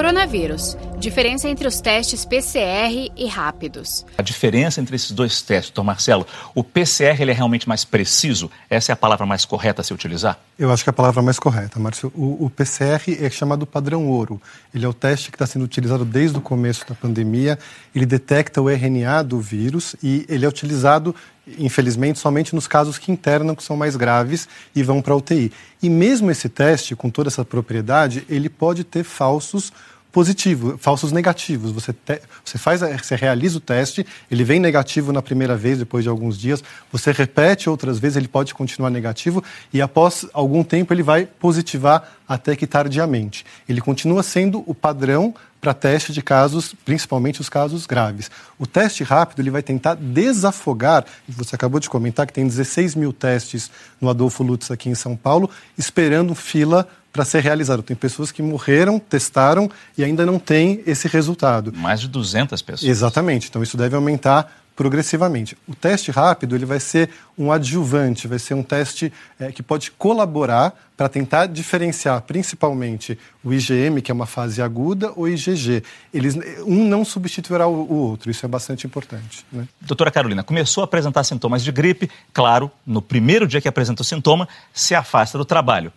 Coronavírus. Diferença entre os testes PCR e rápidos. A diferença entre esses dois testes, doutor Marcelo, o PCR ele é realmente mais preciso? Essa é a palavra mais correta a se utilizar? Eu acho que é a palavra mais correta, Márcio. O, o PCR é chamado padrão ouro. Ele é o teste que está sendo utilizado desde o começo da pandemia. Ele detecta o RNA do vírus e ele é utilizado infelizmente, somente nos casos que internam, que são mais graves e vão para a UTI. E mesmo esse teste, com toda essa propriedade, ele pode ter falsos positivos, falsos negativos. Você, te, você faz, você realiza o teste, ele vem negativo na primeira vez, depois de alguns dias, você repete outras vezes, ele pode continuar negativo e após algum tempo ele vai positivar até que tardiamente. Ele continua sendo o padrão para teste de casos, principalmente os casos graves. O teste rápido ele vai tentar desafogar, você acabou de comentar que tem 16 mil testes no Adolfo Lutz aqui em São Paulo, esperando fila para ser realizado. Tem pessoas que morreram, testaram e ainda não têm esse resultado. Mais de 200 pessoas. Exatamente. Então isso deve aumentar progressivamente. O teste rápido ele vai ser um adjuvante, vai ser um teste é, que pode colaborar para tentar diferenciar principalmente o IgM, que é uma fase aguda, ou IgG. Eles, um não substituirá o, o outro, isso é bastante importante. Né? Doutora Carolina, começou a apresentar sintomas de gripe, claro, no primeiro dia que apresenta o sintoma, se afasta do trabalho.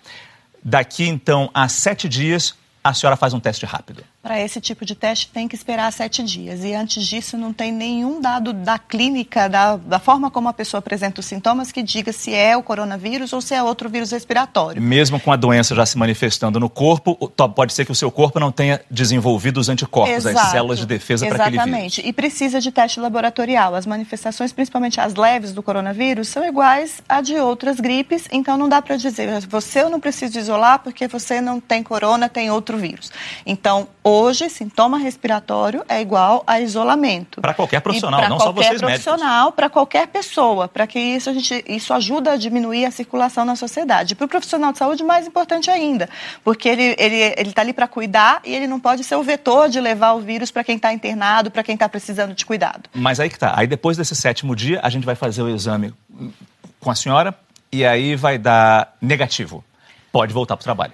Daqui então a sete dias, a senhora faz um teste rápido para esse tipo de teste tem que esperar sete dias. E antes disso, não tem nenhum dado da clínica, da, da, forma como a pessoa apresenta os sintomas, que diga se é o coronavírus ou se é outro vírus respiratório. Mesmo com a doença já se manifestando no corpo, pode ser que o seu corpo não tenha desenvolvido os anticorpos, Exato. as células de defesa para aquele vírus. Exatamente. E precisa de teste laboratorial. As manifestações, principalmente as leves do coronavírus, são iguais a de outras gripes, então não dá para dizer, você eu não preciso isolar porque você não tem corona, tem outro vírus. Então, Hoje, sintoma respiratório é igual a isolamento. Para qualquer profissional, não só vocês profissional, para qualquer pessoa, para que isso, a gente, isso ajuda a diminuir a circulação na sociedade. Para o profissional de saúde, mais importante ainda, porque ele está ele, ele tá ali para cuidar e ele não pode ser o vetor de levar o vírus para quem está internado, para quem está precisando de cuidado. Mas aí que tá. Aí depois desse sétimo dia, a gente vai fazer o exame com a senhora e aí vai dar negativo. Pode voltar para o trabalho.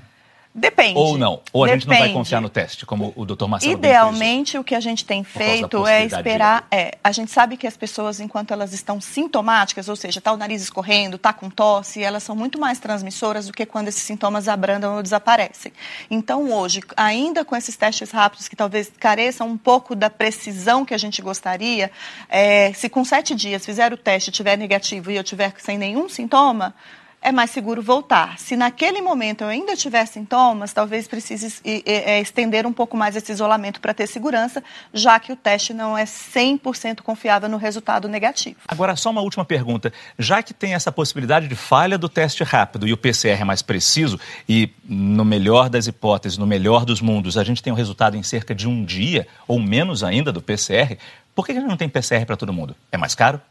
Depende. Ou não. Ou a Depende. gente não vai confiar no teste, como o doutor Marcelo Idealmente, o que a gente tem feito é esperar. É, a gente sabe que as pessoas, enquanto elas estão sintomáticas, ou seja, está o nariz escorrendo, está com tosse, elas são muito mais transmissoras do que quando esses sintomas abrandam ou desaparecem. Então, hoje, ainda com esses testes rápidos que talvez careçam um pouco da precisão que a gente gostaria, é, se com sete dias fizer o teste tiver negativo e eu tiver sem nenhum sintoma, é mais seguro voltar. Se naquele momento eu ainda tiver sintomas, talvez precise é, estender um pouco mais esse isolamento para ter segurança, já que o teste não é 100% confiável no resultado negativo. Agora, só uma última pergunta. Já que tem essa possibilidade de falha do teste rápido e o PCR é mais preciso, e no melhor das hipóteses, no melhor dos mundos, a gente tem um resultado em cerca de um dia, ou menos ainda, do PCR, por que a gente não tem PCR para todo mundo? É mais caro?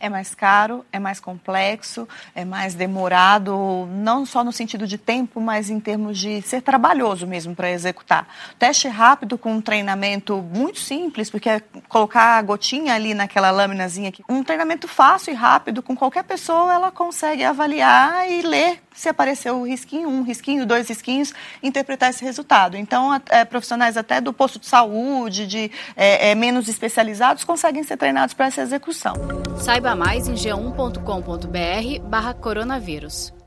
É mais caro, é mais complexo, é mais demorado, não só no sentido de tempo, mas em termos de ser trabalhoso mesmo para executar. Teste rápido com um treinamento muito simples, porque é colocar a gotinha ali naquela lâminazinha aqui. Um treinamento fácil e rápido, com qualquer pessoa, ela consegue avaliar e ler se apareceu o risquinho, um risquinho, dois risquinhos, interpretar esse resultado. Então, é, profissionais até do posto de saúde, de é, é, menos especializados, conseguem ser treinados para essa execução. Saiba mais em g1.com.br barra coronavírus.